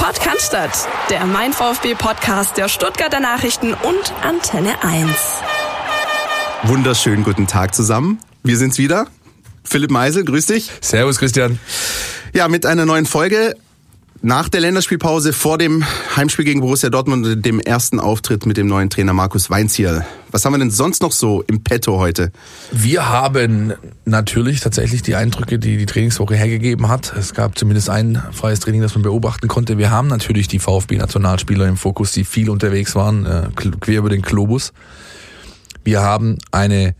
Podcast, der Mein VfB Podcast der Stuttgarter Nachrichten und Antenne 1. Wunderschönen guten Tag zusammen. Wir sind's wieder. Philipp Meisel, grüß dich. Servus, Christian. Ja, mit einer neuen Folge nach der Länderspielpause vor dem Heimspiel gegen Borussia Dortmund und dem ersten Auftritt mit dem neuen Trainer Markus Weinzierl. Was haben wir denn sonst noch so im Petto heute? Wir haben natürlich tatsächlich die Eindrücke, die die Trainingswoche hergegeben hat. Es gab zumindest ein freies Training, das man beobachten konnte. Wir haben natürlich die VfB-Nationalspieler im Fokus, die viel unterwegs waren, äh, quer über den Globus. Wir haben eine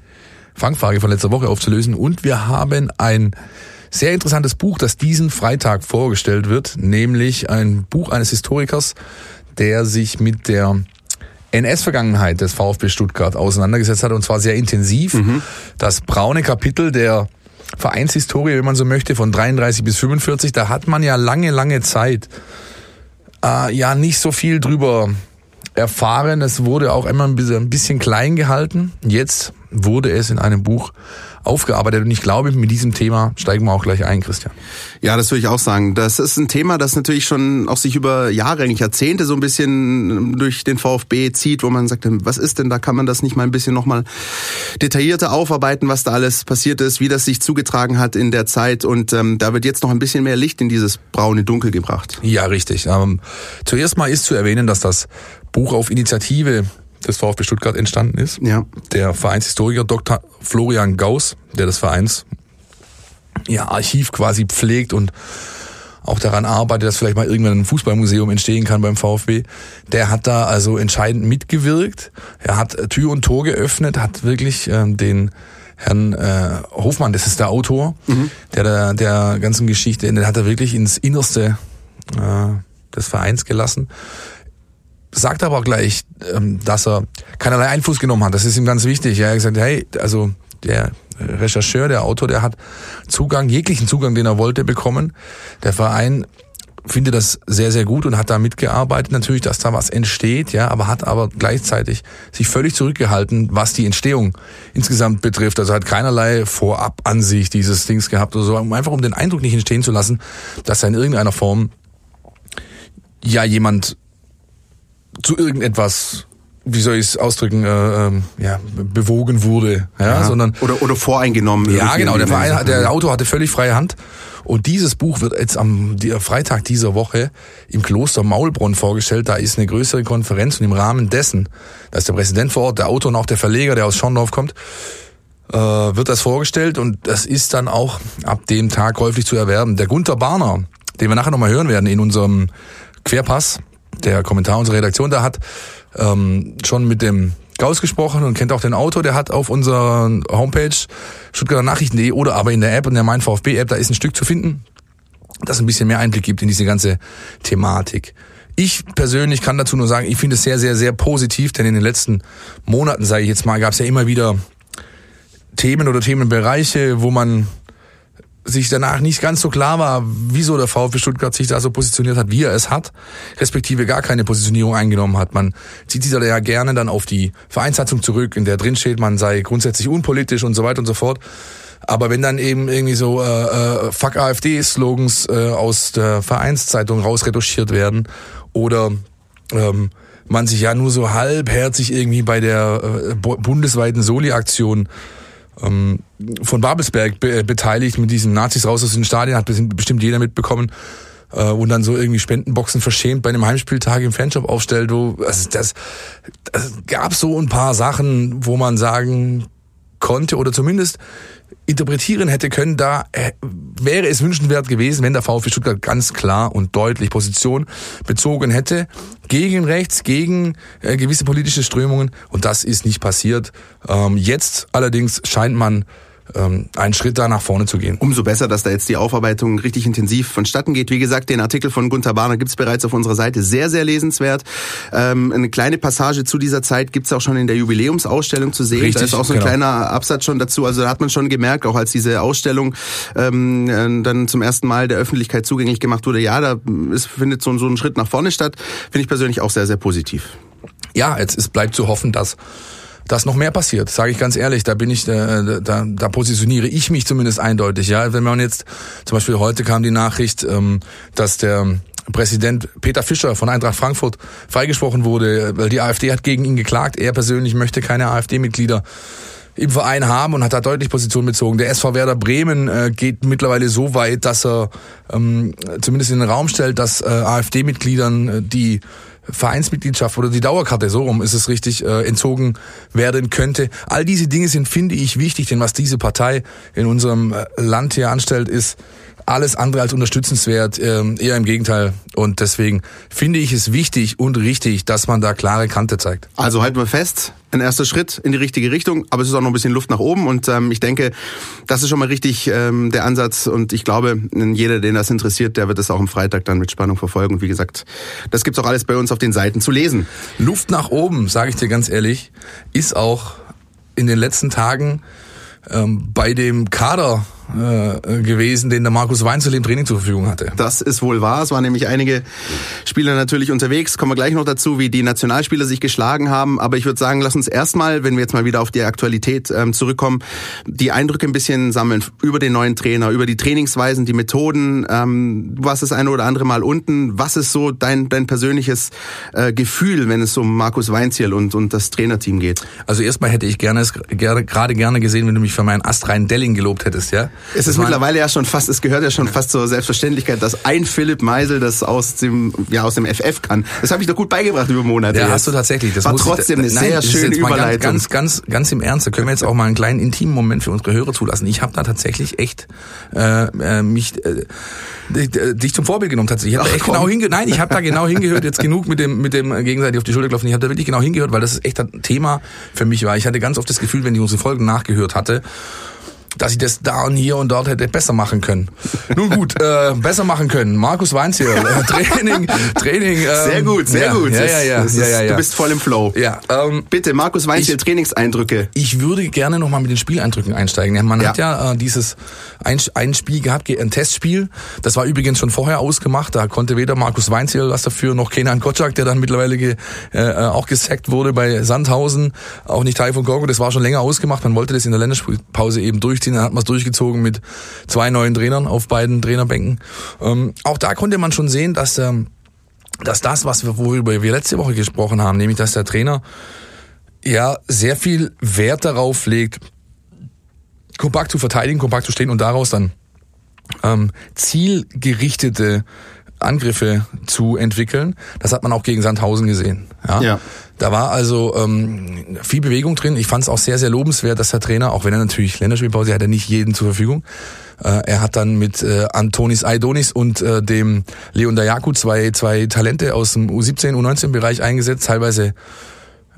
Fangfrage von letzter Woche aufzulösen und wir haben ein sehr interessantes Buch, das diesen Freitag vorgestellt wird, nämlich ein Buch eines Historikers, der sich mit der NS-Vergangenheit des VfB Stuttgart auseinandergesetzt hat und zwar sehr intensiv. Mhm. Das braune Kapitel der Vereinshistorie, wenn man so möchte, von 33 bis 45, da hat man ja lange, lange Zeit äh, ja nicht so viel drüber erfahren. Es wurde auch immer ein bisschen, ein bisschen klein gehalten. Jetzt wurde es in einem Buch aufgearbeitet. Und ich glaube, mit diesem Thema steigen wir auch gleich ein, Christian. Ja, das würde ich auch sagen. Das ist ein Thema, das natürlich schon auch sich über Jahre, eigentlich Jahrzehnte so ein bisschen durch den VfB zieht, wo man sagt, was ist denn da? Kann man das nicht mal ein bisschen nochmal detaillierter aufarbeiten, was da alles passiert ist, wie das sich zugetragen hat in der Zeit? Und ähm, da wird jetzt noch ein bisschen mehr Licht in dieses braune Dunkel gebracht. Ja, richtig. Ähm, zuerst mal ist zu erwähnen, dass das Buch auf Initiative des VfB Stuttgart entstanden ist. Ja. Der Vereinshistoriker Dr. Florian Gauss, der das Vereins ja, Archiv quasi pflegt und auch daran arbeitet, dass vielleicht mal irgendwann ein Fußballmuseum entstehen kann beim VfB. Der hat da also entscheidend mitgewirkt. Er hat Tür und Tor geöffnet, hat wirklich äh, den Herrn äh, Hofmann, das ist der Autor, mhm. der, der der ganzen Geschichte, den hat er wirklich ins Innerste äh, des Vereins gelassen sagt aber auch gleich, ähm, dass er keinerlei Einfluss genommen hat. Das ist ihm ganz wichtig. Er hat gesagt, hey, also der Rechercheur, der Autor, der hat Zugang, jeglichen Zugang, den er wollte, bekommen. Der Verein findet das sehr, sehr gut und hat da mitgearbeitet, natürlich, dass da was entsteht, ja, aber hat aber gleichzeitig sich völlig zurückgehalten, was die Entstehung insgesamt betrifft. Also hat keinerlei Vorab-Ansicht dieses Dings gehabt oder so, einfach um den Eindruck nicht entstehen zu lassen, dass er in irgendeiner Form ja jemand zu irgendetwas wie soll ich es ausdrücken, äh, ähm, ja, bewogen wurde, ja, ja, sondern oder oder voreingenommen. Ja, genau. Der Verein, der Autor hatte völlig freie Hand und dieses Buch wird jetzt am Freitag dieser Woche im Kloster Maulbronn vorgestellt. Da ist eine größere Konferenz und im Rahmen dessen, da ist der Präsident vor Ort, der Autor und auch der Verleger, der aus Schorndorf kommt, äh, wird das vorgestellt und das ist dann auch ab dem Tag käuflich zu erwerben. Der Gunther Barner, den wir nachher nochmal hören werden in unserem Querpass der Kommentar unserer Redaktion da hat ähm, schon mit dem Gauss gesprochen und kennt auch den Autor, der hat auf unserer Homepage Stuttgarter Nachrichten.de oder aber in der App, in der Mein VfB App, da ist ein Stück zu finden, das ein bisschen mehr Einblick gibt in diese ganze Thematik. Ich persönlich kann dazu nur sagen, ich finde es sehr, sehr, sehr positiv, denn in den letzten Monaten, sage ich jetzt mal, gab es ja immer wieder Themen oder Themenbereiche, wo man sich danach nicht ganz so klar war, wieso der VfB Stuttgart sich da so positioniert hat, wie er es hat, respektive gar keine Positionierung eingenommen hat. Man zieht sich da ja gerne dann auf die Vereinssatzung zurück, in der drin steht, man sei grundsätzlich unpolitisch und so weiter und so fort. Aber wenn dann eben irgendwie so äh, äh, Fuck AfD-Slogans äh, aus der Vereinszeitung rausretuschiert werden oder ähm, man sich ja nur so halbherzig irgendwie bei der äh, bundesweiten Soli-Aktion ähm, von Babelsberg be beteiligt mit diesen Nazis raus aus den Stadien, hat bestimmt jeder mitbekommen äh, und dann so irgendwie Spendenboxen verschämt bei einem Heimspieltag im Fanshop aufstellt. Wo, also das, das gab so ein paar Sachen, wo man sagen konnte oder zumindest interpretieren hätte können, da äh, wäre es wünschenswert gewesen, wenn der VfB Stuttgart ganz klar und deutlich Position bezogen hätte gegen rechts, gegen äh, gewisse politische Strömungen und das ist nicht passiert. Ähm, jetzt allerdings scheint man ähm, einen Schritt da nach vorne zu gehen. Umso besser, dass da jetzt die Aufarbeitung richtig intensiv vonstatten geht. Wie gesagt, den Artikel von Gunther Barner gibt's bereits auf unserer Seite. Sehr, sehr lesenswert. Ähm, eine kleine Passage zu dieser Zeit gibt's auch schon in der Jubiläumsausstellung zu sehen. Richtig, da ist auch so ein genau. kleiner Absatz schon dazu. Also da hat man schon gemerkt, auch als diese Ausstellung ähm, äh, dann zum ersten Mal der Öffentlichkeit zugänglich gemacht wurde, ja, da ist, findet so, so ein Schritt nach vorne statt. Finde ich persönlich auch sehr, sehr positiv. Ja, jetzt ist, bleibt zu hoffen, dass dass noch mehr passiert, sage ich ganz ehrlich. Da bin ich, äh, da, da positioniere ich mich zumindest eindeutig. Ja, wenn man jetzt zum Beispiel heute kam die Nachricht, ähm, dass der Präsident Peter Fischer von Eintracht Frankfurt freigesprochen wurde, weil die AfD hat gegen ihn geklagt. Er persönlich möchte keine AfD-Mitglieder im Verein haben und hat da deutlich Position bezogen. Der SV Werder Bremen äh, geht mittlerweile so weit, dass er ähm, zumindest in den Raum stellt, dass äh, AfD-Mitgliedern äh, die Vereinsmitgliedschaft oder die Dauerkarte, so rum ist es richtig, äh, entzogen werden könnte. All diese Dinge sind, finde ich, wichtig, denn was diese Partei in unserem äh, Land hier anstellt, ist alles andere als unterstützenswert, ähm, eher im Gegenteil. Und deswegen finde ich es wichtig und richtig, dass man da klare Kante zeigt. Also halten wir fest, ein erster Schritt in die richtige Richtung, aber es ist auch noch ein bisschen Luft nach oben und ähm, ich denke, das ist schon mal richtig ähm, der Ansatz und ich glaube, jeder, den das interessiert, der wird das auch am Freitag dann mit Spannung verfolgen und wie gesagt, das gibt's auch alles bei uns auf den Seiten zu lesen. Luft nach oben, sage ich dir ganz ehrlich, ist auch in den letzten Tagen ähm, bei dem Kader äh, gewesen, den der Markus Weinzel im Training zur Verfügung hatte. Das ist wohl wahr. Es waren nämlich einige Spieler natürlich unterwegs. Kommen wir gleich noch dazu, wie die Nationalspieler sich geschlagen haben. Aber ich würde sagen, lass uns erstmal, wenn wir jetzt mal wieder auf die Aktualität ähm, zurückkommen, die Eindrücke ein bisschen sammeln über den neuen Trainer, über die Trainingsweisen, die Methoden. Ähm, du warst das eine oder andere Mal unten. Was ist so dein, dein persönliches äh, Gefühl, wenn es um Markus Weinziel und, und das Trainerteam geht? Also erstmal hätte ich gerne, gerne gerade gerne gesehen, wenn du mich für meinen astreinen Delling gelobt hättest, ja? Es ist mittlerweile ja schon fast, es gehört ja schon fast zur Selbstverständlichkeit, dass ein Philipp Meisel das aus dem, ja, aus dem FF kann. Das habe ich doch gut beigebracht über Monate. Ja, jetzt. hast du tatsächlich. Das war trotzdem ich, eine nein, sehr schöne Überleitung. Ganz, ganz, ganz im Ernst. Da können wir jetzt auch mal einen kleinen intimen Moment für unsere Hörer zulassen. Ich habe da tatsächlich echt äh, äh mich äh, dich zum Vorbild genommen tatsächlich. Ich habe da echt genau hingehört. Nein, ich habe da genau hingehört. Jetzt genug mit dem mit dem gegenseitig auf die Schulter klopfen. Ich habe da wirklich genau hingehört, weil das ist echt ein Thema für mich war. Ich hatte ganz oft das Gefühl, wenn ich unsere Folgen nachgehört hatte dass ich das da und hier und dort hätte besser machen können. Nun gut, äh, besser machen können. Markus Weinz hier, äh, Training, Training. Ähm, sehr gut, sehr ja, gut. Ja, ja, ja, ist, ja, ja, Du bist voll im Flow. Ja, ähm, Bitte, Markus Weinz hier, Trainingseindrücke. Ich würde gerne nochmal mit den Spieleindrücken einsteigen. Man ja. hat ja äh, dieses ein, ein Spiel gehabt, ein Testspiel. Das war übrigens schon vorher ausgemacht. Da konnte weder Markus Weinziel was dafür, noch Kenan Kotschak, der dann mittlerweile ge, äh, auch gesackt wurde bei Sandhausen, auch nicht Teil von Gorgo. Das war schon länger ausgemacht. Man wollte das in der Länderspielpause eben durchziehen. Dann hat man es durchgezogen mit zwei neuen Trainern auf beiden Trainerbänken. Ähm, auch da konnte man schon sehen, dass, ähm, dass das, was wir, worüber wir letzte Woche gesprochen haben, nämlich dass der Trainer ja sehr viel Wert darauf legt, kompakt zu verteidigen, kompakt zu stehen und daraus dann ähm, zielgerichtete Angriffe zu entwickeln. Das hat man auch gegen Sandhausen gesehen. Ja. ja. Da war also ähm, viel Bewegung drin. Ich fand es auch sehr, sehr lobenswert, dass der Trainer, auch wenn er natürlich Länderspielpause hat, er nicht jeden zur Verfügung. Äh, er hat dann mit äh, Antonis Aidonis und äh, dem Leon Dayaku zwei, zwei Talente aus dem U17, U19-Bereich eingesetzt, teilweise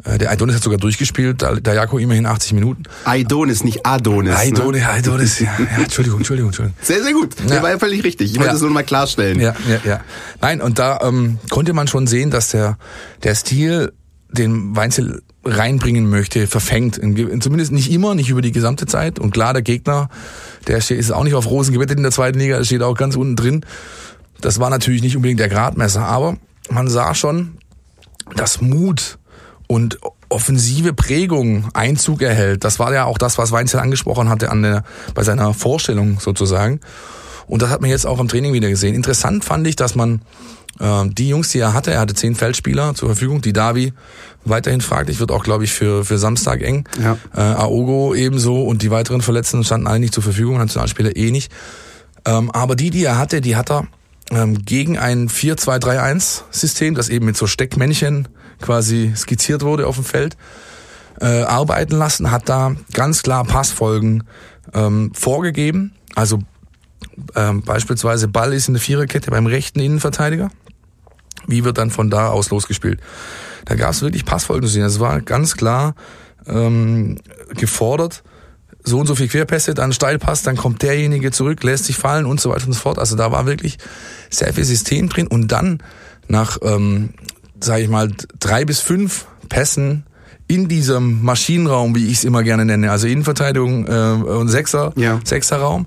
äh, der Aidonis hat sogar durchgespielt, der Jako immerhin 80 Minuten. Aidonis, nicht Adonis. Aidonis, ne? Aidonis, ja, ja. Entschuldigung, Entschuldigung, Entschuldigung. Sehr, sehr gut. Der ja. war ja völlig richtig. Ich wollte ja. das nur mal klarstellen. Ja, ja, ja. Nein, und da ähm, konnte man schon sehen, dass der, der Stil, den Weinzel reinbringen möchte, verfängt. Zumindest nicht immer, nicht über die gesamte Zeit. Und klar, der Gegner, der ist auch nicht auf Rosen gewettet in der zweiten Liga, der steht auch ganz unten drin. Das war natürlich nicht unbedingt der Gradmesser, aber man sah schon, dass Mut und offensive Prägung Einzug erhält. Das war ja auch das, was Weinzel angesprochen hatte an der, bei seiner Vorstellung sozusagen. Und das hat man jetzt auch im Training wieder gesehen. Interessant fand ich, dass man die Jungs, die er hatte, er hatte zehn Feldspieler zur Verfügung, die Davi weiterhin fraglich wird auch, glaube ich, für, für Samstag eng. Ja. Äh, Aogo ebenso und die weiteren Verletzten standen alle nicht zur Verfügung, Nationalspieler eh nicht. Ähm, aber die, die er hatte, die hat er ähm, gegen ein 4-2-3-1-System, das eben mit so Steckmännchen quasi skizziert wurde auf dem Feld, äh, arbeiten lassen, hat da ganz klar Passfolgen ähm, vorgegeben. Also ähm, beispielsweise Ball ist in der Viererkette beim rechten Innenverteidiger. Wie wird dann von da aus losgespielt? Da gab es wirklich Passfolgen zu sehen. Es war ganz klar ähm, gefordert, so und so viel Querpässe, dann Steilpass, dann kommt derjenige zurück, lässt sich fallen und so weiter und so fort. Also da war wirklich sehr viel System drin und dann nach ähm, sage ich mal, drei bis fünf Pässen in diesem Maschinenraum, wie ich es immer gerne nenne, also Innenverteidigung äh, und Sechser, ja. Sechserraum,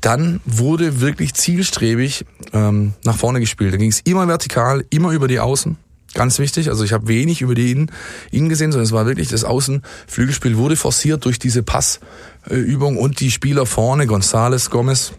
dann wurde wirklich zielstrebig ähm, nach vorne gespielt. Da ging es immer vertikal, immer über die Außen. Ganz wichtig, also ich habe wenig über die Innen, Innen gesehen, sondern es war wirklich das Außenflügelspiel wurde forciert durch diese Passübung und die Spieler vorne, Gonzales, Gomez,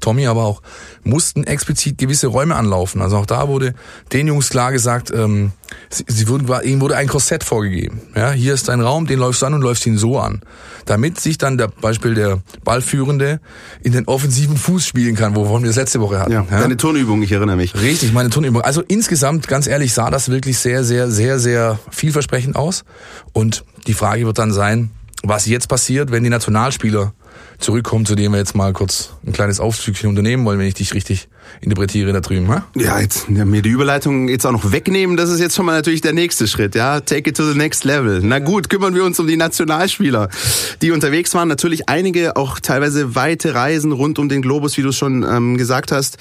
Tommy aber auch, mussten explizit gewisse Räume anlaufen. Also auch da wurde den Jungs klar gesagt, ähm, sie, sie wurden, ihnen wurde ein Korsett vorgegeben. Ja, hier ist dein Raum, den läufst du an und läufst ihn so an. Damit sich dann der Beispiel der Ballführende in den offensiven Fuß spielen kann, wovon wir das letzte Woche hatten. Ja, ja? deine Turnübung, ich erinnere mich. Richtig, meine Turnübung. Also insgesamt, ganz ehrlich, sah das wirklich sehr, sehr, sehr, sehr vielversprechend aus. Und die Frage wird dann sein, was jetzt passiert, wenn die Nationalspieler zurückkommen, zu dem wir jetzt mal kurz ein kleines Aufzügchen unternehmen wollen, wenn ich dich richtig interpretiere da drüben. Ha? Ja, jetzt ja, mir die Überleitung jetzt auch noch wegnehmen, das ist jetzt schon mal natürlich der nächste Schritt. Ja, take it to the next level. Na gut, kümmern wir uns um die Nationalspieler, die unterwegs waren. Natürlich einige, auch teilweise weite Reisen rund um den Globus, wie du schon ähm, gesagt hast.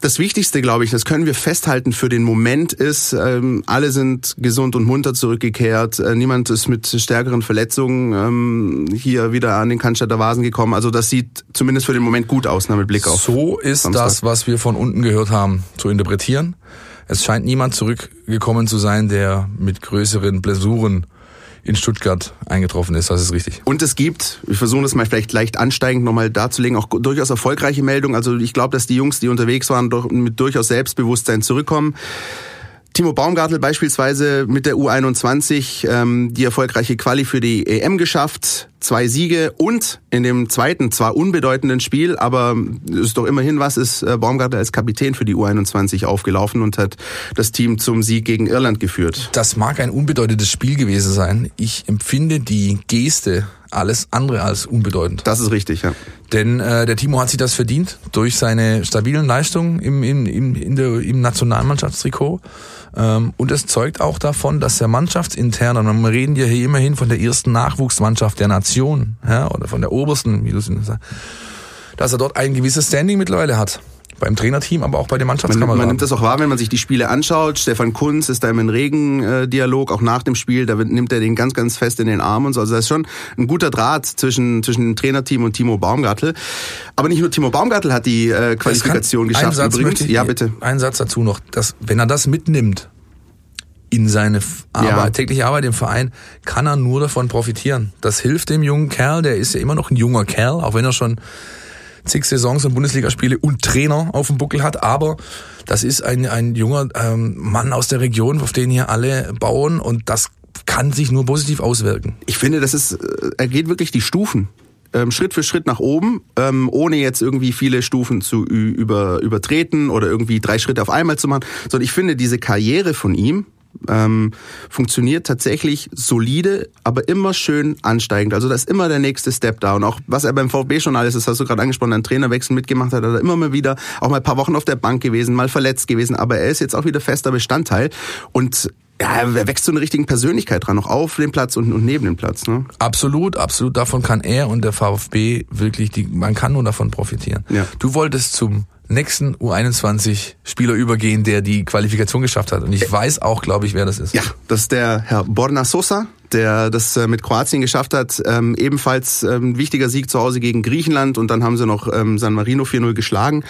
Das Wichtigste, glaube ich, das können wir festhalten für den Moment ist, ähm, alle sind gesund und munter zurückgekehrt. Äh, niemand ist mit stärkeren Verletzungen ähm, hier wieder an den Cannstatter Vasen gekommen. Also das sieht zumindest für den Moment gut aus, mit Blick auf. So ist Samstag. das, was wir von unten gehört haben, zu interpretieren. Es scheint niemand zurückgekommen zu sein, der mit größeren Blessuren in Stuttgart eingetroffen ist. Das ist richtig. Und es gibt, ich versuche das mal vielleicht leicht ansteigend nochmal darzulegen, auch durchaus erfolgreiche Meldungen. Also ich glaube, dass die Jungs, die unterwegs waren, doch mit durchaus Selbstbewusstsein zurückkommen. Timo Baumgartel beispielsweise mit der U21 ähm, die erfolgreiche Quali für die EM geschafft, zwei Siege und in dem zweiten, zwar unbedeutenden Spiel, aber ist doch immerhin was, ist äh, Baumgartel als Kapitän für die U21 aufgelaufen und hat das Team zum Sieg gegen Irland geführt. Das mag ein unbedeutendes Spiel gewesen sein. Ich empfinde die Geste alles andere als unbedeutend. Das ist richtig, ja. Denn äh, der Timo hat sich das verdient durch seine stabilen Leistungen im, im, im, in der, im Nationalmannschaftstrikot. Ähm, und es zeugt auch davon, dass der Mannschaftsinterne, und wir reden ja hier immerhin von der ersten Nachwuchsmannschaft der Nation, ja, oder von der obersten, wie du es sagst, dass er dort ein gewisses Standing mittlerweile hat beim Trainerteam, aber auch bei den Mannschaftskameraden. Man, man, nimmt das auch wahr, wenn man sich die Spiele anschaut. Stefan Kunz ist da im Regen-Dialog, auch nach dem Spiel, da nimmt er den ganz, ganz fest in den Arm und so. Also da ist schon ein guter Draht zwischen, zwischen dem Trainerteam und Timo Baumgartel. Aber nicht nur Timo Baumgartel hat die äh, Qualifikation geschafft übrigens. Ja, bitte. Ein Satz dazu noch, dass, wenn er das mitnimmt, in seine Arbeit, ja. tägliche Arbeit im Verein, kann er nur davon profitieren. Das hilft dem jungen Kerl, der ist ja immer noch ein junger Kerl, auch wenn er schon zig Saisons und Bundesligaspiele und Trainer auf dem Buckel hat, aber das ist ein, ein junger ähm, Mann aus der Region, auf den hier alle bauen und das kann sich nur positiv auswirken. Ich finde, das ist, äh, er geht wirklich die Stufen ähm, Schritt für Schritt nach oben, ähm, ohne jetzt irgendwie viele Stufen zu über, übertreten oder irgendwie drei Schritte auf einmal zu machen, sondern ich finde diese Karriere von ihm, ähm, funktioniert tatsächlich solide, aber immer schön ansteigend. Also da ist immer der nächste Step da. Und auch was er beim VfB schon alles, das hast du gerade angesprochen, einen Trainerwechsel mitgemacht hat, hat er immer mal wieder auch mal ein paar Wochen auf der Bank gewesen, mal verletzt gewesen, aber er ist jetzt auch wieder fester Bestandteil. Und ja, wächst so eine richtige Persönlichkeit dran, auch auf dem Platz und, und neben dem Platz. Ne? Absolut, absolut. Davon kann er und der VfB wirklich, die, man kann nur davon profitieren. Ja. Du wolltest zum nächsten U21-Spieler übergehen, der die Qualifikation geschafft hat. Und ich weiß auch, glaube ich, wer das ist. Ja, das ist der Herr Borna Sosa, der das äh, mit Kroatien geschafft hat. Ähm, ebenfalls ähm, wichtiger Sieg zu Hause gegen Griechenland und dann haben sie noch ähm, San Marino 4-0 geschlagen.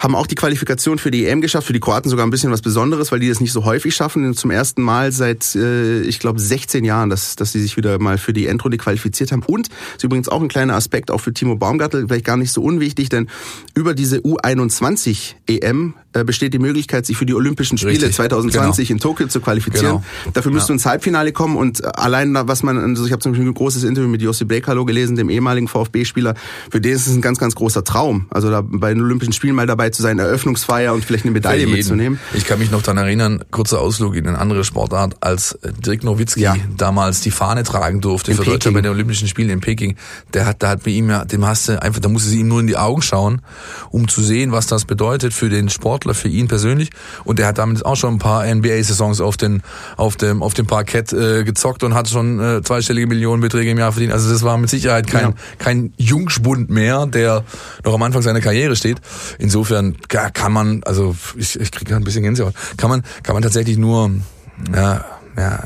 Haben auch die Qualifikation für die EM geschafft, für die Kroaten sogar ein bisschen was Besonderes, weil die das nicht so häufig schaffen. Zum ersten Mal seit, äh, ich glaube, 16 Jahren, dass, dass sie sich wieder mal für die Endrunde qualifiziert haben. Und ist übrigens auch ein kleiner Aspekt, auch für Timo Baumgartel, vielleicht gar nicht so unwichtig, denn über diese U21 EM äh, besteht die Möglichkeit, sich für die Olympischen Spiele Richtig. 2020 genau. in Tokio zu qualifizieren. Genau. Dafür müsst ja. ins Halbfinale kommen und allein was man, also ich habe zum Beispiel ein großes Interview mit Jossi Brekalo gelesen, dem ehemaligen VfB-Spieler, für den ist es ein ganz, ganz großer Traum, also da bei den Olympischen Spielen mal dabei zu sein, Eröffnungsfeier und vielleicht eine Medaille mitzunehmen. Ich kann mich noch daran erinnern, kurzer Ausflug in eine andere Sportart, als Dirk Nowitzki ja. damals die Fahne tragen durfte in für Deutschland bei den Olympischen Spielen in Peking. Der hat, da hat bei ihm ja, dem hast du einfach, da musste sie ihm nur in die Augen schauen, um zu sehen, was das bedeutet für den Sportler, für ihn persönlich. Und der hat damit auch schon ein paar NBA-Saisons auf den, auf dem, auf dem Parkett äh, gezockt und hat schon äh, zweistellige Millionenbeträge im Jahr verdient. Also das war mit Sicherheit kein, ja. kein Jungspund mehr, der noch am Anfang seiner Karriere steht. Insofern kann man, also ich, ich kriege ein bisschen Gänsehaut, kann man, kann man tatsächlich nur ja, ja,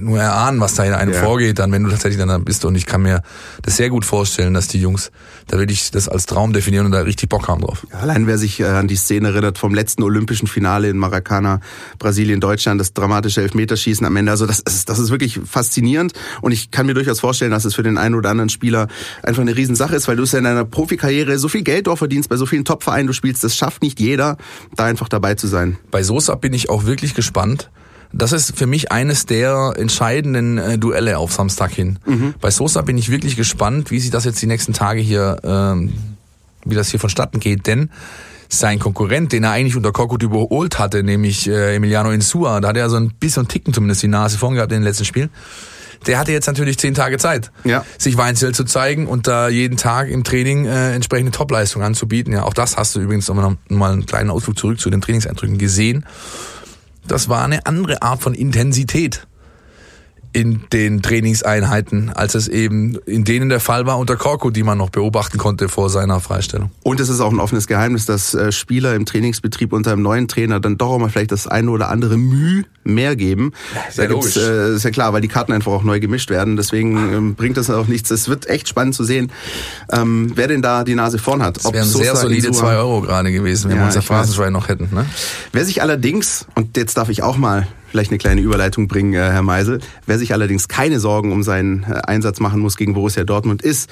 nur erahnen, was da in einem ja. vorgeht, dann wenn du tatsächlich dann bist. Und ich kann mir das sehr gut vorstellen, dass die Jungs, da will ich das als Traum definieren und da richtig Bock haben drauf. Ja, allein wer sich äh, an die Szene erinnert vom letzten olympischen Finale in Maracana, Brasilien, Deutschland, das dramatische Elfmeterschießen am Ende, also das ist, das ist wirklich faszinierend und ich kann mir durchaus vorstellen, dass es für den einen oder anderen Spieler einfach eine Riesensache ist, weil du es ja in deiner Profikarriere so viel Geld auch verdienst, bei so vielen Top-Vereinen du spielst, das schafft nicht jeder, da einfach dabei zu sein. Bei Sosa bin ich auch wirklich gespannt, das ist für mich eines der entscheidenden äh, Duelle auf Samstag hin. Mhm. Bei Sosa bin ich wirklich gespannt, wie sich das jetzt die nächsten Tage hier, ähm, wie das hier vonstatten geht, denn sein Konkurrent, den er eigentlich unter Korkut überholt hatte, nämlich äh, Emiliano Insua, da hat er so ein bisschen Ticken zumindest die Nase vorn gehabt in den letzten Spielen. Der hatte jetzt natürlich zehn Tage Zeit, ja. sich Weinzel zu zeigen und da jeden Tag im Training äh, entsprechende Topleistung anzubieten. Ja, auch das hast du übrigens nochmal einen kleinen Ausflug zurück zu den Trainingseindrücken gesehen das war eine andere Art von Intensität in den Trainingseinheiten, als es eben in denen der Fall war unter Korko, die man noch beobachten konnte vor seiner Freistellung. Und es ist auch ein offenes Geheimnis, dass äh, Spieler im Trainingsbetrieb unter einem neuen Trainer dann doch auch mal vielleicht das eine oder andere Mühe mehr geben. Ja, da gibt's, äh, ist ja klar, weil die Karten einfach auch neu gemischt werden. Deswegen ähm, bringt das auch nichts. Es wird echt spannend zu sehen, ähm, wer denn da die Nase vorn hat. Das wären sehr solide zwei Euro gerade gewesen, wenn ja, wir unser Phrasenschwein noch hätten. Ne? Wer sich allerdings, und jetzt darf ich auch mal vielleicht eine kleine Überleitung bringen, äh, Herr Meisel. Wer sich allerdings keine Sorgen um seinen äh, Einsatz machen muss gegen Borussia Dortmund, ist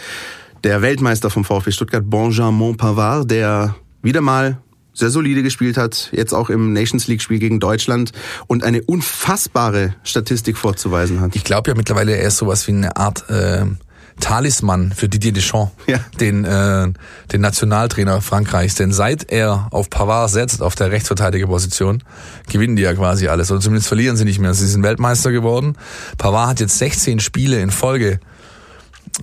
der Weltmeister vom VfB Stuttgart, Benjamin Pavard, der wieder mal sehr solide gespielt hat, jetzt auch im Nations League Spiel gegen Deutschland und eine unfassbare Statistik vorzuweisen hat. Ich glaube ja mittlerweile, er ist sowas wie eine Art äh, Talisman für Didier Deschamps, ja. den, äh, den Nationaltrainer Frankreichs. Denn seit er auf Pavard setzt, auf der Rechtsverteidigerposition, gewinnen die ja quasi alles. Oder zumindest verlieren sie nicht mehr. Sie sind Weltmeister geworden. Pavard hat jetzt 16 Spiele in Folge.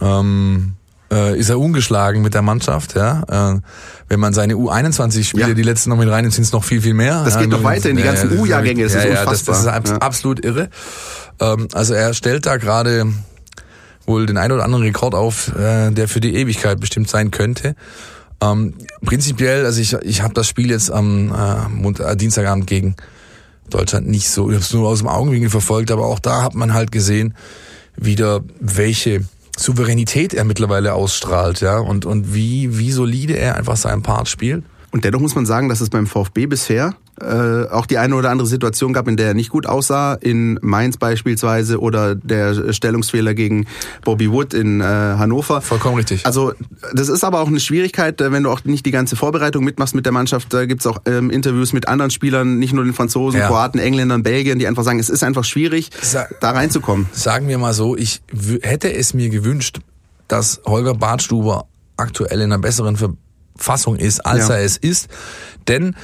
Ähm, äh, ist er ungeschlagen mit der Mannschaft, ja. Äh, wenn man seine U21-Spiele, ja. die letzten noch mit reinnimmt, sind es noch viel, viel mehr. Das geht ja, noch weiter in die ganzen U-Jahrgänge, das ja, ist unfassbar. Ja, das, das ist absolut irre. Ähm, also er stellt da gerade wohl den ein oder anderen Rekord auf, äh, der für die Ewigkeit bestimmt sein könnte. Ähm, prinzipiell, also ich, ich habe das Spiel jetzt am äh, Dienstagabend gegen Deutschland nicht so, ich habe es nur aus dem Augenwinkel verfolgt, aber auch da hat man halt gesehen, wieder welche Souveränität er mittlerweile ausstrahlt, ja, und, und wie, wie solide er einfach seinen Part spielt. Und dennoch muss man sagen, dass es beim VfB bisher äh, auch die eine oder andere Situation gab, in der er nicht gut aussah, in Mainz beispielsweise oder der Stellungsfehler gegen Bobby Wood in äh, Hannover. Vollkommen richtig. Also das ist aber auch eine Schwierigkeit, äh, wenn du auch nicht die ganze Vorbereitung mitmachst mit der Mannschaft. Da gibt's auch ähm, Interviews mit anderen Spielern, nicht nur den Franzosen, ja. Kroaten, Engländern, Belgiern, die einfach sagen, es ist einfach schwierig, Sa da reinzukommen. Sagen wir mal so, ich hätte es mir gewünscht, dass Holger Bartstuber aktuell in einer besseren Verfassung ist, als ja. er es ist. Denn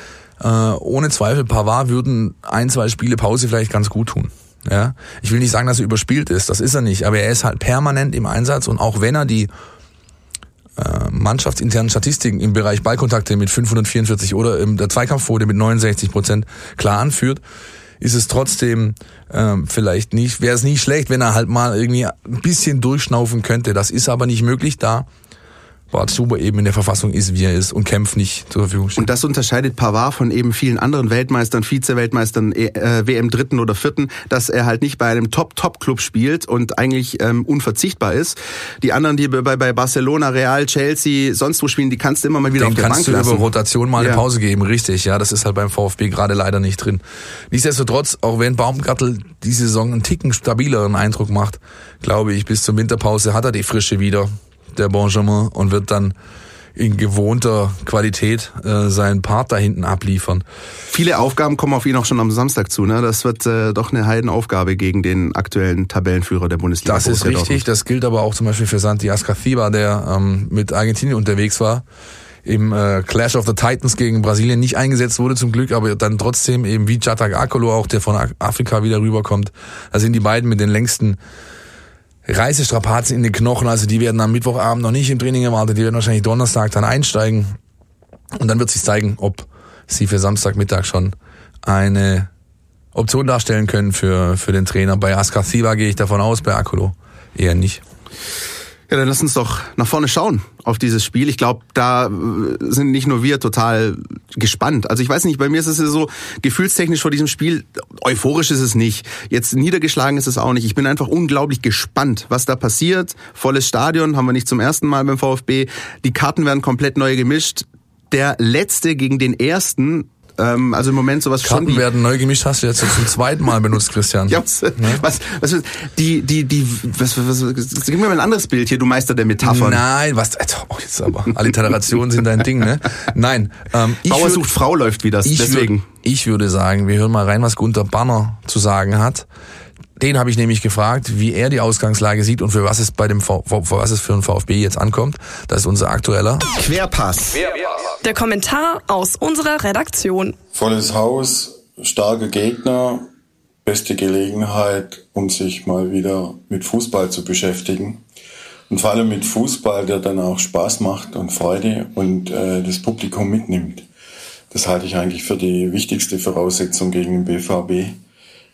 äh, ohne Zweifel Pavard würden ein, zwei Spiele Pause vielleicht ganz gut tun. Ja, ich will nicht sagen, dass er überspielt ist, das ist er nicht, aber er ist halt permanent im Einsatz und auch wenn er die äh, mannschaftsinternen Statistiken im Bereich Ballkontakte mit 544 oder in der Zweikampfquote mit 69 Prozent klar anführt, ist es trotzdem ähm, vielleicht nicht, wäre es nicht schlecht, wenn er halt mal irgendwie ein bisschen durchschnaufen könnte. Das ist aber nicht möglich, da Bart Stuber eben in der Verfassung ist, wie er ist und Kempf nicht zur Verfügung steht. Und das unterscheidet Pavard von eben vielen anderen Weltmeistern, Vize-Weltmeistern, äh, WM dritten oder vierten, dass er halt nicht bei einem Top-Top-Club spielt und eigentlich ähm, unverzichtbar ist. Die anderen, die bei, bei Barcelona, Real, Chelsea, sonst wo spielen, die kannst du immer mal wieder Den auf der Bank lassen. kannst du über Rotation mal ja. eine Pause geben, richtig. Ja, das ist halt beim VfB gerade leider nicht drin. Nichtsdestotrotz, auch wenn Baumgartel die Saison einen Ticken stabileren Eindruck macht, glaube ich, bis zur Winterpause hat er die Frische wieder der Benjamin, und wird dann in gewohnter Qualität äh, seinen Part da hinten abliefern. Viele Aufgaben kommen auf ihn auch schon am Samstag zu. Ne? Das wird äh, doch eine Heidenaufgabe gegen den aktuellen Tabellenführer der Bundesliga. Das ist richtig. Dortmund. Das gilt aber auch zum Beispiel für Santi Ascathiba, der ähm, mit Argentinien unterwegs war im äh, Clash of the Titans gegen Brasilien nicht eingesetzt wurde zum Glück, aber dann trotzdem eben wie Chatak Akolo auch, der von Afrika wieder rüberkommt. Da sind die beiden mit den längsten Reisestrapazen in den Knochen, also die werden am Mittwochabend noch nicht im Training erwartet, die werden wahrscheinlich Donnerstag dann einsteigen und dann wird sich zeigen, ob sie für Samstagmittag schon eine Option darstellen können für, für den Trainer. Bei Askar Siva gehe ich davon aus, bei Akolo eher nicht. Ja, dann lass uns doch nach vorne schauen auf dieses Spiel. Ich glaube, da äh, sind nicht nur wir total gespannt. Also ich weiß nicht, bei mir ist es so gefühlstechnisch vor diesem Spiel, euphorisch ist es nicht. Jetzt niedergeschlagen ist es auch nicht. Ich bin einfach unglaublich gespannt, was da passiert. Volles Stadion haben wir nicht zum ersten Mal beim VfB. Die Karten werden komplett neu gemischt. Der letzte gegen den ersten ähm, also im Moment sowas Karten schon. Werden neu gemischt, hast du jetzt zum zweiten Mal benutzt, Christian. ja, was, was, was, die, die, die, was, was, was, gib mir mal ein anderes Bild hier, du Meister der Metaphern. Nein, was, oh, jetzt aber, Alliterationen sind dein Ding, ne? Nein. Ähm, Bauer sucht Frau läuft wie das, ich deswegen. Würd, ich würde sagen, wir hören mal rein, was Gunter Banner zu sagen hat. Den habe ich nämlich gefragt, wie er die Ausgangslage sieht und für was es bei dem v für was es für ein VfB jetzt ankommt. Das ist unser aktueller Querpass. Der Kommentar aus unserer Redaktion. Volles Haus, starke Gegner, beste Gelegenheit, um sich mal wieder mit Fußball zu beschäftigen. Und vor allem mit Fußball, der dann auch Spaß macht und Freude und äh, das Publikum mitnimmt. Das halte ich eigentlich für die wichtigste Voraussetzung gegen den BVB.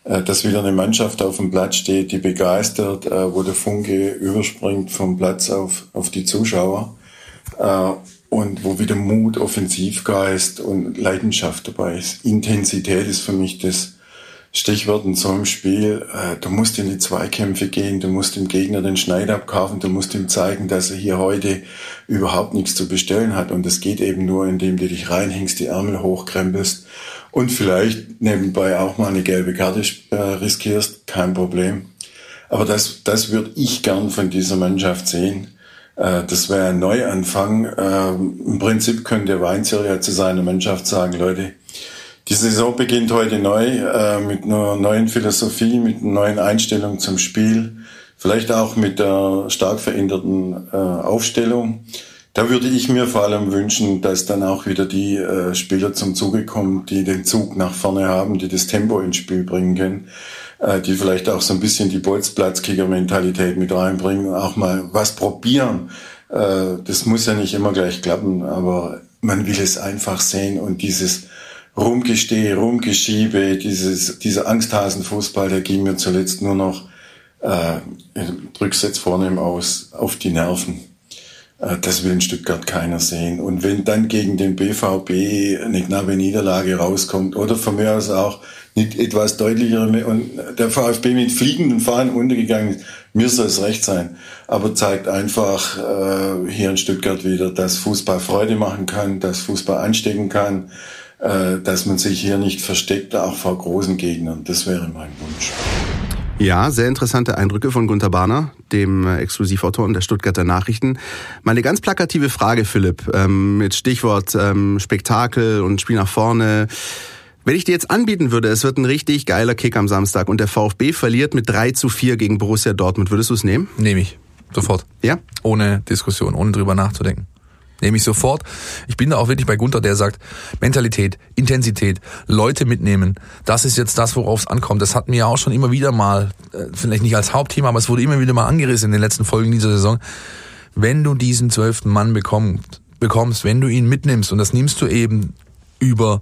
Äh, dass wieder eine Mannschaft auf dem Platz steht, die begeistert, äh, wo der Funke überspringt vom Platz auf, auf die Zuschauer äh, und wo wieder Mut, Offensivgeist und Leidenschaft dabei ist. Intensität ist für mich das Stichwort in so einem Spiel. Du musst in die Zweikämpfe gehen, du musst dem Gegner den Schneid abkaufen, du musst ihm zeigen, dass er hier heute überhaupt nichts zu bestellen hat. Und das geht eben nur, indem du dich reinhängst, die Ärmel hochkrempelst und vielleicht nebenbei auch mal eine gelbe Karte äh, riskierst, kein Problem. Aber das, das würde ich gern von dieser Mannschaft sehen. Äh, das wäre ein Neuanfang. Äh, Im Prinzip könnte Weinzierl ja zu seiner Mannschaft sagen, Leute, die Saison beginnt heute neu äh, mit einer neuen Philosophie, mit einer neuen Einstellung zum Spiel, vielleicht auch mit der stark veränderten Aufstellung. Da würde ich mir vor allem wünschen, dass dann auch wieder die äh, Spieler zum Zuge kommen, die den Zug nach vorne haben, die das Tempo ins Spiel bringen können, äh, die vielleicht auch so ein bisschen die Bolzplatzkicker-Mentalität mit reinbringen auch mal was probieren. Äh, das muss ja nicht immer gleich klappen, aber man will es einfach sehen und dieses Rumgestehe, Rumgeschiebe, dieses, dieser Angsthasenfußball, der ging mir zuletzt nur noch, äh, drück's jetzt vornehm aus, auf die Nerven. Äh, das will in Stuttgart keiner sehen. Und wenn dann gegen den BVB eine knappe Niederlage rauskommt oder von mir aus auch nicht etwas deutlichere und der VfB mit fliegenden Fahnen untergegangen ist, mir soll es recht sein. Aber zeigt einfach äh, hier in Stuttgart wieder, dass Fußball Freude machen kann, dass Fußball anstecken kann, äh, dass man sich hier nicht versteckt, auch vor großen Gegnern. Das wäre mein Wunsch. Ja, sehr interessante Eindrücke von Gunter Bahner, dem äh, Exklusivautor der Stuttgarter Nachrichten. Meine ganz plakative Frage, Philipp, ähm, mit Stichwort ähm, Spektakel und Spiel nach vorne. Wenn ich dir jetzt anbieten würde, es wird ein richtig geiler Kick am Samstag und der VfB verliert mit 3 zu 4 gegen Borussia Dortmund, würdest du es nehmen? Nehme ich. Sofort. Ja? Ohne Diskussion, ohne drüber nachzudenken. Nehme ich sofort. Ich bin da auch wirklich bei Gunther, der sagt, Mentalität, Intensität, Leute mitnehmen, das ist jetzt das, worauf es ankommt. Das hatten wir ja auch schon immer wieder mal, äh, vielleicht nicht als Hauptthema, aber es wurde immer wieder mal angerissen in den letzten Folgen dieser Saison. Wenn du diesen zwölften Mann bekommst, bekommst, wenn du ihn mitnimmst, und das nimmst du eben über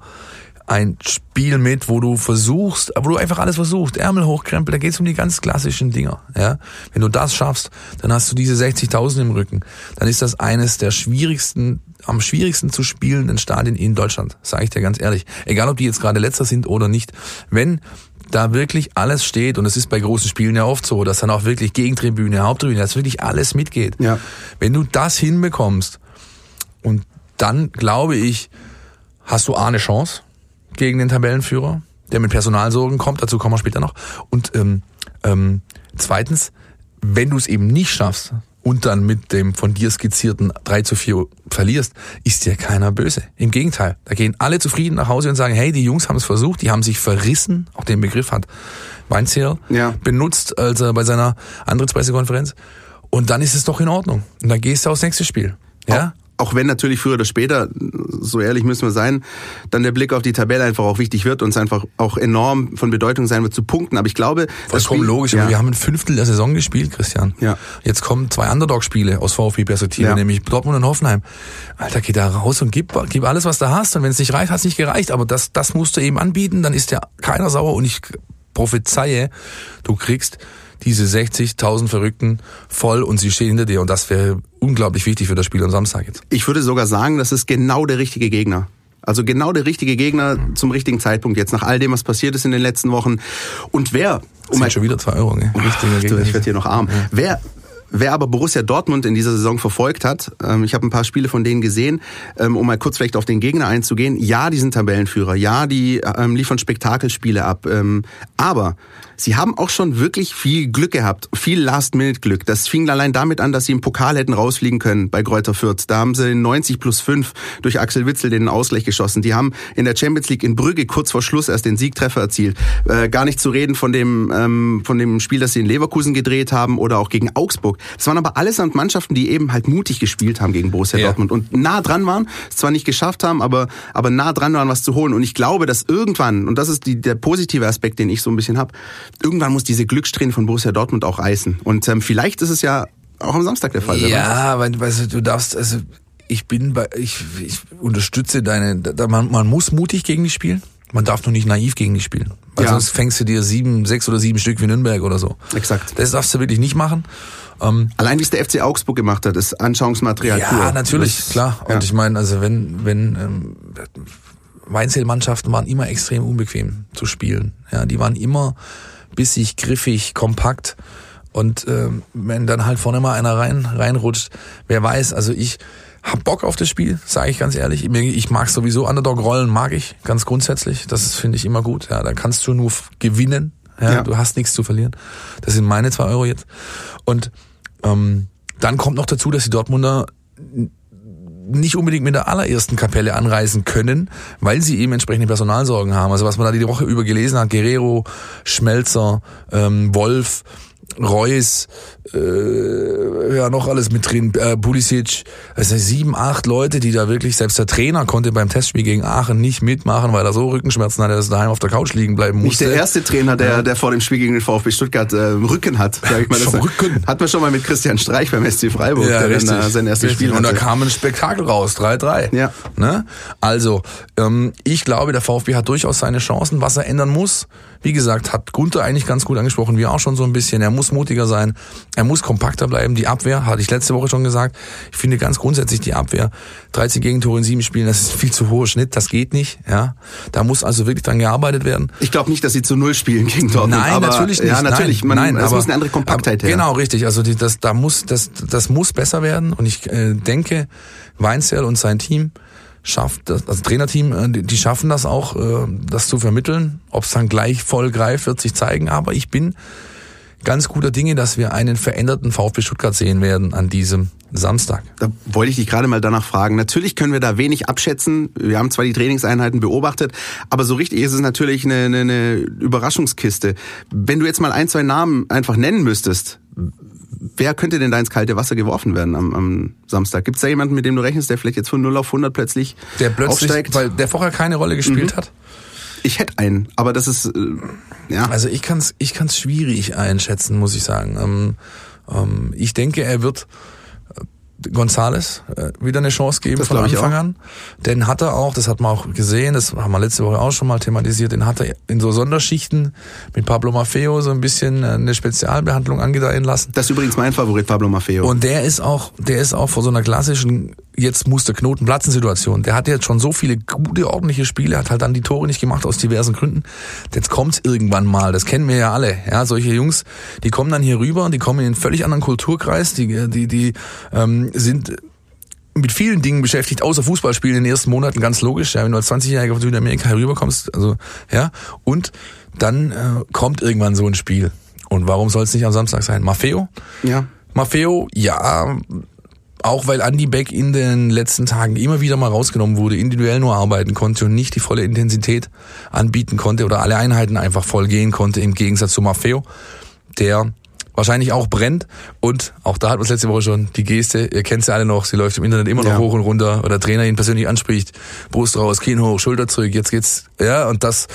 ein Spiel mit, wo du versuchst, wo du einfach alles versuchst, Ärmel hochkrempel, da geht's um die ganz klassischen Dinger. Ja? Wenn du das schaffst, dann hast du diese 60.000 im Rücken. Dann ist das eines der schwierigsten, am schwierigsten zu spielenden Stadien in Deutschland, sage ich dir ganz ehrlich. Egal, ob die jetzt gerade letzter sind oder nicht. Wenn da wirklich alles steht, und es ist bei großen Spielen ja oft so, dass dann auch wirklich Gegentribüne, Haupttribüne, dass wirklich alles mitgeht. Ja. Wenn du das hinbekommst, und dann glaube ich, hast du A eine Chance, gegen den Tabellenführer, der mit Personalsorgen kommt, dazu kommen wir später noch. Und ähm, ähm, zweitens, wenn du es eben nicht schaffst und dann mit dem von dir skizzierten 3 zu 4 verlierst, ist dir keiner böse. Im Gegenteil, da gehen alle zufrieden nach Hause und sagen, hey, die Jungs haben es versucht, die haben sich verrissen, auch den Begriff hat Weinzierl ja. benutzt, als er bei seiner Antrittspressekonferenz. Und dann ist es doch in Ordnung. Und dann gehst du aufs nächste Spiel. Ja? Auch wenn natürlich früher oder später, so ehrlich müssen wir sein, dann der Blick auf die Tabelle einfach auch wichtig wird und es einfach auch enorm von Bedeutung sein wird zu punkten. Aber ich glaube, vollkommen logisch. Ja. wir haben ein Fünftel der Saison gespielt, Christian. Ja. Jetzt kommen zwei Underdog-Spiele aus VfB-Perspektive, ja. nämlich Dortmund und Hoffenheim. Alter, geh da raus und gib, gib alles, was du hast. Und wenn es nicht reicht, hat es nicht gereicht. Aber das, das musst du eben anbieten. Dann ist ja keiner sauer. Und ich prophezeie, du kriegst diese 60.000 Verrückten voll und sie stehen hinter dir und das wäre unglaublich wichtig für das Spiel am Samstag jetzt. Ich würde sogar sagen, das ist genau der richtige Gegner. Also genau der richtige Gegner zum richtigen Zeitpunkt jetzt, nach all dem, was passiert ist in den letzten Wochen. Und wer... Um sind schon wieder zwei Euro, ne? Richtiger Gegner. Ich werde hier noch arm. Ja. Wer Wer aber Borussia Dortmund in dieser Saison verfolgt hat, ähm, ich habe ein paar Spiele von denen gesehen, ähm, um mal kurz vielleicht auf den Gegner einzugehen. Ja, die sind Tabellenführer, ja, die ähm, liefern Spektakelspiele ab, aber sie haben auch schon wirklich viel Glück gehabt, viel Last-Minute-Glück. Das fing allein damit an, dass sie im Pokal hätten rausfliegen können bei Greuther Fürth. Da haben sie 90 plus 5 durch Axel Witzel den Ausgleich geschossen. Die haben in der Champions League in Brügge kurz vor Schluss erst den Siegtreffer erzielt. Äh, gar nicht zu reden von dem, von dem Spiel, das sie in Leverkusen gedreht haben oder auch gegen Augsburg. Das waren aber allesamt Mannschaften, die eben halt mutig gespielt haben gegen Borussia ja. Dortmund und nah dran waren, es zwar nicht geschafft haben, aber, aber nah dran waren, was zu holen. Und ich glaube, dass irgendwann, und das ist die, der positive Aspekt, den ich so ein bisschen habe, irgendwann muss diese Glückssträhne von Borussia Dortmund auch reißen. Und ähm, vielleicht ist es ja auch am Samstag der Fall. Ja, weil, weißt du, du darfst, also ich bin bei, ich, ich unterstütze deine, da, man, man muss mutig gegen die spielen. Man darf nur nicht naiv gegen die spielen. Weil ja. sonst fängst du dir sieben, sechs oder sieben Stück wie Nürnberg oder so. Exakt. Das darfst du wirklich nicht machen. Ähm, Allein wie es der FC Augsburg gemacht hat, ist Anschauungsmaterial. Ja, pur. natürlich, das, klar. Und ja. ich meine, also wenn, wenn ähm, Weinzel-Mannschaften waren immer extrem unbequem zu spielen. Ja, die waren immer bissig, griffig, kompakt. Und ähm, wenn dann halt vorne mal einer rein reinrutscht, wer weiß, also ich hab Bock auf das Spiel, sage ich ganz ehrlich. Ich mag sowieso Underdog-Rollen, mag ich ganz grundsätzlich. Das finde ich immer gut. Ja, da kannst du nur gewinnen. Ja, ja. Du hast nichts zu verlieren. Das sind meine zwei Euro jetzt. Und ähm, dann kommt noch dazu, dass die Dortmunder nicht unbedingt mit der allerersten Kapelle anreisen können, weil sie eben entsprechende Personalsorgen haben. Also was man da die Woche über gelesen hat, Guerrero, Schmelzer, ähm, Wolf, Reus, äh, ja noch alles mit drin, äh, Pulisic, also sieben, acht Leute, die da wirklich, selbst der Trainer konnte beim Testspiel gegen Aachen nicht mitmachen, weil er so Rückenschmerzen hatte, dass er daheim auf der Couch liegen bleiben musste. Nicht der erste Trainer, der, der vor dem Spiel gegen den VfB Stuttgart äh, Rücken hat, sag ich mal. Das Rücken. Hat man schon mal mit Christian Streich beim SC Freiburg, ja, der richtig, dann, äh, sein erstes richtig. Spiel hatte. Und da kam ein Spektakel raus, 3-3. Ja. Ne? Also, ähm, ich glaube, der VfB hat durchaus seine Chancen, was er ändern muss. Wie gesagt, hat Gunther eigentlich ganz gut angesprochen, wir auch schon so ein bisschen. Er muss mutiger sein, er muss kompakter bleiben. Die Abwehr, hatte ich letzte Woche schon gesagt, ich finde ganz grundsätzlich die Abwehr, 13 Gegentore in sieben Spielen, das ist ein viel zu hoher Schnitt, das geht nicht. Ja, Da muss also wirklich dran gearbeitet werden. Ich glaube nicht, dass sie zu Null spielen gegen Dortmund. Nein, aber, natürlich nicht. Ja, natürlich. Nein, man, nein, es muss eine andere Kompaktheit her. Genau, richtig. Also die, das, da muss, das, das muss besser werden. Und ich äh, denke, Weinzell und sein Team schafft das, also Trainerteam, äh, die schaffen das auch, äh, das zu vermitteln. Ob es dann gleich voll greift, wird sich zeigen. Aber ich bin ganz guter Dinge, dass wir einen veränderten VfB Stuttgart sehen werden an diesem Samstag. Da wollte ich dich gerade mal danach fragen. Natürlich können wir da wenig abschätzen. Wir haben zwar die Trainingseinheiten beobachtet, aber so richtig ist es natürlich eine, eine, eine Überraschungskiste. Wenn du jetzt mal ein, zwei Namen einfach nennen müsstest, wer könnte denn da ins kalte Wasser geworfen werden am, am Samstag? Gibt es da jemanden, mit dem du rechnest, der vielleicht jetzt von 0 auf 100 plötzlich, der plötzlich aufsteigt? Weil der vorher keine Rolle gespielt mhm. hat? Ich hätte einen, aber das ist, äh, ja. Also ich kann es ich kann's schwierig einschätzen, muss ich sagen. Ähm, ähm, ich denke, er wird Gonzales äh, wieder eine Chance geben das von Anfang an. Den hat er auch, das hat man auch gesehen, das haben wir letzte Woche auch schon mal thematisiert, den hat er in so Sonderschichten mit Pablo Maffeo so ein bisschen äh, eine Spezialbehandlung angedeihen lassen. Das ist übrigens mein Favorit, Pablo Maffeo. Und der ist auch, der ist auch vor so einer klassischen jetzt muss der Knoten platzen Situation. Der hat jetzt schon so viele gute, ordentliche Spiele, hat halt dann die Tore nicht gemacht aus diversen Gründen. Jetzt kommt's irgendwann mal, das kennen wir ja alle. Ja, solche Jungs, die kommen dann hier rüber, die kommen in einen völlig anderen Kulturkreis, die, die, die ähm, sind mit vielen Dingen beschäftigt, außer Fußballspielen in den ersten Monaten, ganz logisch, ja, wenn du als 20-Jähriger von Südamerika herüberkommst, also, ja, und dann äh, kommt irgendwann so ein Spiel. Und warum soll es nicht am Samstag sein? Maffeo? Ja. Maffeo, ja, auch weil Andy Beck in den letzten Tagen immer wieder mal rausgenommen wurde, individuell nur arbeiten konnte und nicht die volle Intensität anbieten konnte oder alle Einheiten einfach voll gehen konnte, im Gegensatz zu Maffeo, der wahrscheinlich auch brennt. Und auch da hat man es letzte Woche schon die Geste, ihr kennt sie alle noch, sie läuft im Internet immer noch Ja. hoch und runter. Oder Trainer ihn persönlich anspricht, Brust raus, Kinn hoch, Schulter zurück, jetzt geht's, ja, und das,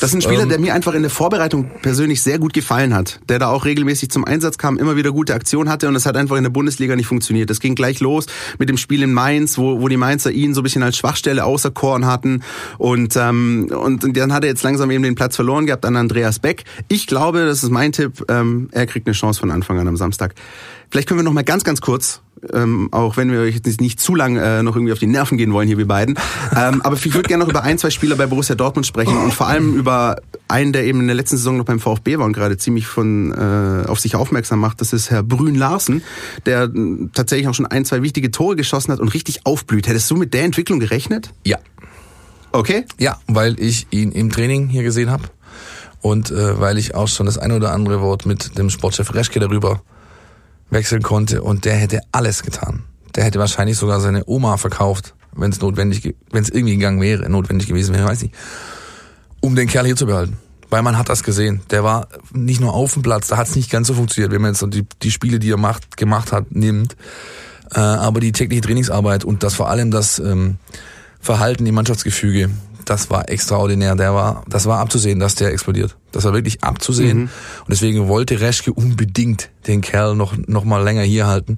Das ist ein Spieler, Ähm, der mir einfach in der Vorbereitung persönlich sehr gut gefallen hat. Der da auch regelmäßig zum Einsatz kam, immer wieder gute Aktion hatte und das hat einfach in der Bundesliga nicht funktioniert. Das ging gleich los mit dem Spiel in Mainz, wo, wo die Mainzer ihn so ein bisschen als Schwachstelle auserkoren hatten. Und, ähm, und, und dann hat er jetzt langsam eben den Platz verloren gehabt an Andreas Beck. Ich glaube, das ist mein Tipp, ähm, er kriegt eine Chance von Anfang an am Samstag. Vielleicht können wir noch mal ganz, ganz kurz, ähm, auch wenn wir euch jetzt nicht zu lang äh, noch irgendwie auf die Nerven gehen wollen hier, wir beiden. Ähm, aber ich würde gerne noch über ein, zwei Spieler bei Borussia Dortmund sprechen und vor allem über einen, der eben in der letzten Saison noch beim VfB war und gerade ziemlich von äh, auf sich aufmerksam macht. Das ist Herr Brün Larsen, der äh, tatsächlich auch schon ein, zwei wichtige Tore geschossen hat und richtig aufblüht. Hättest du mit der Entwicklung gerechnet? ja, Okay. Ja, weil ich ihn im Training hier gesehen habe und äh, weil ich auch schon das eine oder andere Wort mit dem Sportchef Reschke darüber wechseln konnte und der hätte alles getan. Der hätte wahrscheinlich sogar seine Oma verkauft, wenn es notwendig, wenn es irgendwie gegangen wäre, notwendig gewesen wäre, weiß nicht, um den Kerl hier zu behalten. Weil man hat das gesehen. Der war nicht nur auf dem Platz, da hat es nicht ganz so funktioniert, wenn man jetzt die, die Spiele, die er macht, gemacht hat, nimmt. Äh, aber die tägliche Trainingsarbeit und das vor allem das ähm, Verhalten im Mannschaftsgefüge, das war extraordinär. Der war, das war abzusehen, dass der explodiert. Das war wirklich abzusehen. Und deswegen wollte Reschke unbedingt den Kerl noch, noch mal länger hier halten.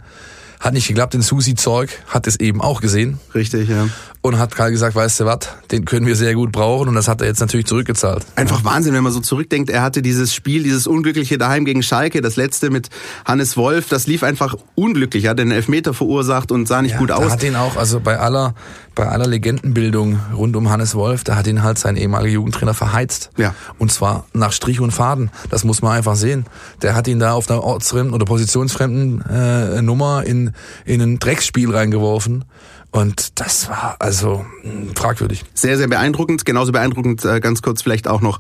Hat nicht geklappt, den Susi Zeug hat es eben auch gesehen Richtig, ja. und hat Karl gesagt, weißt du was, den können wir sehr gut brauchen und das hat er jetzt natürlich zurückgezahlt. Einfach Wahnsinn, wenn man so zurückdenkt. Er hatte dieses Spiel, dieses unglückliche daheim gegen Schalke, das letzte mit Hannes Wolf, das lief einfach unglücklich. Er hat den Elfmeter verursacht und sah nicht gut Da aus. hat ihn auch, also bei aller, bei aller Legendenbildung rund um Hannes Wolf, da hat ihn halt sein ehemaliger Jugendtrainer verheizt. Ja. Und zwar nach Strich und Faden. Das muss man einfach sehen. Der hat ihn da auf einer ortsfremden oder positionsfremden äh, Nummer in, in ein Drecksspiel reingeworfen. Und das war also mh, fragwürdig. Sehr, sehr beeindruckend. Genauso beeindruckend, äh, ganz kurz vielleicht auch noch,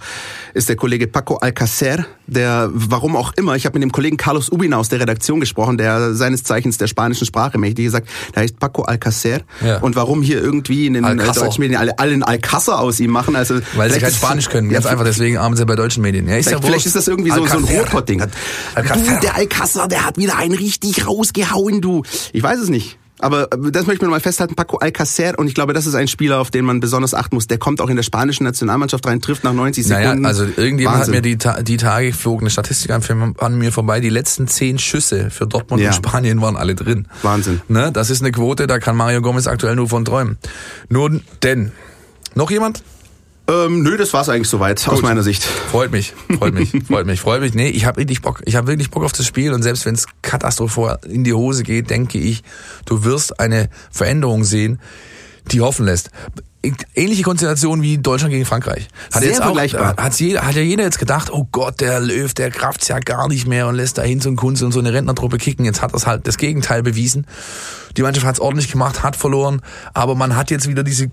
ist der Kollege Paco Alcacer, der, warum auch immer, ich habe mit dem Kollegen Carlos Ubina aus der Redaktion gesprochen, der seines Zeichens der spanischen Sprache mächtig gesagt, der heißt Paco Alcacer. Ja. Und warum hier irgendwie in den Alcázar. deutschen Medien alle, alle einen Alcázar aus ihm machen, also Weil sie kein Spanisch können. Ja, Ganz einfach, deswegen arbeiten sie bei deutschen Medien. Ja, ist Vielleicht, ja vielleicht ist das irgendwie so, so ein. Ruhrpott-Ding. Du, der Alcázar, der hat wieder einen richtig rausgehauen, du. Ich weiß es nicht. Aber äh, das möchte ich mir nochmal festhalten, Paco Alcacer. Und ich glaube, das ist ein Spieler, auf den man besonders achten muss. Der kommt auch in der spanischen Nationalmannschaft rein, trifft nach 90 Sekunden. Naja, also irgendjemand Wahnsinn. hat mir die, Ta- die Tage flog eine Statistik an, an mir vorbei. Die letzten zehn Schüsse für Dortmund Ja. und Spanien waren alle drin. Wahnsinn. Ne? Das ist eine Quote, da kann Mario Gomez aktuell nur von träumen. Nun denn, noch jemand? Ähm, nö, das war's eigentlich soweit, aus meiner Sicht. Freut mich, freut mich, freut mich, freut mich. Nee, ich habe richtig Bock. Ich habe wirklich Bock auf das Spiel und selbst wenn es katastrophal in die Hose geht, denke ich, du wirst eine Veränderung sehen, die hoffen lässt. Ähnliche Konstellation wie Deutschland gegen Frankreich. Hat Sehr jetzt auch, vergleichbar. hat's jeder, hat ja jeder jetzt gedacht, oh Gott, der Löw, der kraft's ja gar nicht mehr und lässt da hin so ein Kunst und so eine Rentnertruppe kicken. Jetzt hat das halt das Gegenteil bewiesen. Die Mannschaft hat's ordentlich gemacht, hat verloren, aber man hat jetzt wieder diese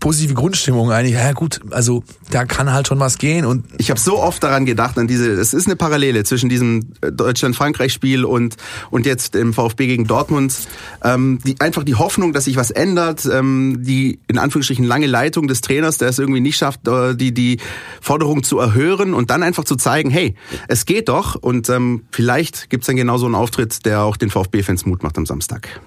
positive Grundstimmung eigentlich. Ja gut, also da kann halt schon was gehen und Ich habe so oft daran gedacht, an diese, es ist eine Parallele zwischen diesem äh, Deutschland-Frankreich-Spiel und, und jetzt im VfB gegen Dortmund. Ähm, die, einfach die Hoffnung, dass sich was ändert, ähm, die in Anführungsstrichen lange Leitung des Trainers, der es irgendwie nicht schafft, äh, die, die Forderung zu erhören und dann einfach zu zeigen, hey, es geht doch und ähm, vielleicht gibt's dann genau so einen Auftritt, der auch den VfB-Fans Mut macht am Samstag.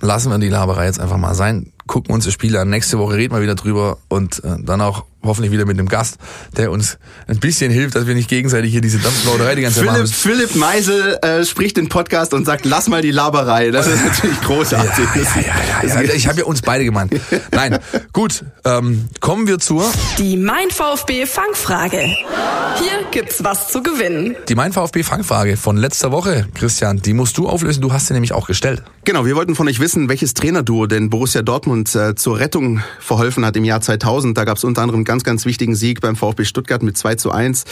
lassen wir die Laberei jetzt einfach mal sein. Gucken uns das Spiel an. Nächste Woche reden wir wieder drüber und äh, dann auch hoffentlich wieder mit einem Gast, der uns ein bisschen hilft, dass wir nicht gegenseitig hier diese Dampfplauderei die ganze Zeit machen Philipp, müssen. Philipp Meisel äh, spricht den Podcast und sagt, lass mal die Laberei. Das ist natürlich großartig. Ja, ja, ja, ja, ja. Ich habe ja uns beide gemeint. Nein, gut. Ähm, kommen wir zur Die Mein VfB Fangfrage. Hier gibt's was zu gewinnen. die Mein VfB Fangfrage von letzter Woche, Christian. Die musst du auflösen. Du hast sie nämlich auch gestellt. Genau, wir wollten von euch wissen, welches Trainerduo denn Borussia Dortmund äh, zur Rettung verholfen hat im Jahr 2000. Da gab es unter anderem einen ganz, ganz wichtigen Sieg beim VfB Stuttgart mit 2 zu 1.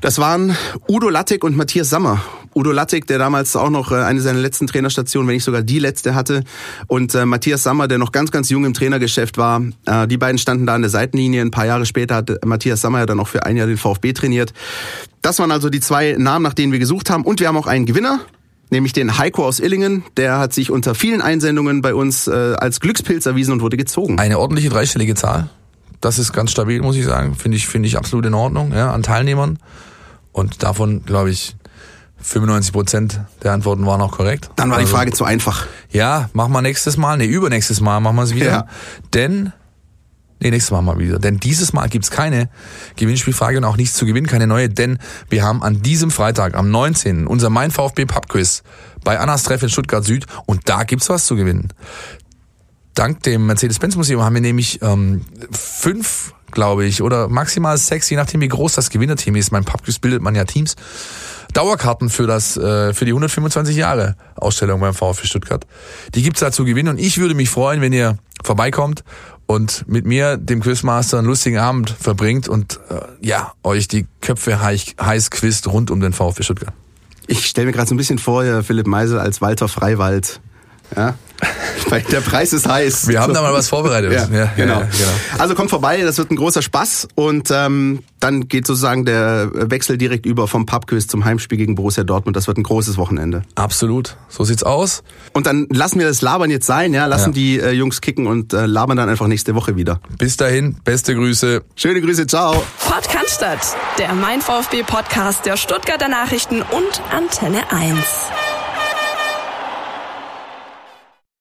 Das waren Udo Lattek und Matthias Sammer. Udo Lattek, der damals auch noch äh, eine seiner letzten Trainerstationen, wenn nicht sogar die letzte hatte. Und äh, Matthias Sammer, der noch ganz, ganz jung im Trainergeschäft war. Äh, die beiden standen da an der Seitenlinie. Ein paar Jahre später hat Matthias Sammer ja dann auch für ein Jahr den VfB trainiert. Das waren also die zwei Namen, nach denen wir gesucht haben. Und wir haben auch einen Gewinner nämlich den Heiko aus Illingen. Der hat sich unter vielen Einsendungen bei uns äh, als Glückspilz erwiesen und wurde gezogen. Eine ordentliche dreistellige Zahl. Das ist ganz stabil, muss ich sagen. Finde ich, finde ich absolut in Ordnung, ja, an Teilnehmern. Und davon, glaube ich, 95 Prozent der Antworten waren auch korrekt. Dann war also, die Frage zu einfach. Ja, machen wir nächstes Mal. Nee, übernächstes Mal machen wir es wieder. Ja. Denn Nee, nächstes Mal mal wieder. Denn dieses Mal gibt's keine Gewinnspielfrage und auch nichts zu gewinnen, keine neue, denn wir haben an diesem Freitag, am 19. unser Mein VfB Pubquiz bei Annas Treff in Stuttgart Süd und da gibt's was zu gewinnen. Dank dem Mercedes-Benz-Museum haben wir nämlich ähm, fünf, glaube ich, oder maximal sechs, je nachdem wie groß das Gewinnerteam ist. Mein Pubquiz bildet man ja Teams. Dauerkarten für das äh, für die 125 Jahre Ausstellung beim VfB Stuttgart. Die gibt's da zu gewinnen und ich würde mich freuen, wenn ihr vorbeikommt und mit mir, dem Quizmaster, einen lustigen Abend verbringt und äh, ja, euch die Köpfe heiß, quizt rund um den VfB Stuttgart. Ich stelle mir gerade so ein bisschen vor, Philipp Meisel als Walter Freiwald. Ja, weil der Preis ist heiß. Wir haben so. da mal was vorbereitet. Ja, ja, genau. Ja, genau. Also kommt vorbei, das wird ein großer Spaß und ähm, dann geht sozusagen der Wechsel direkt über vom Pubquiz zum Heimspiel gegen Borussia Dortmund. Das wird ein großes Wochenende. Absolut, so sieht's aus. Und dann lassen wir das Labern jetzt sein, ja, lassen die äh, Jungs kicken und äh, labern dann einfach nächste Woche wieder. Bis dahin, beste Grüße. Schöne Grüße, ciao. Podcast, der Mein VfB Podcast der Stuttgarter Nachrichten und Antenne 1.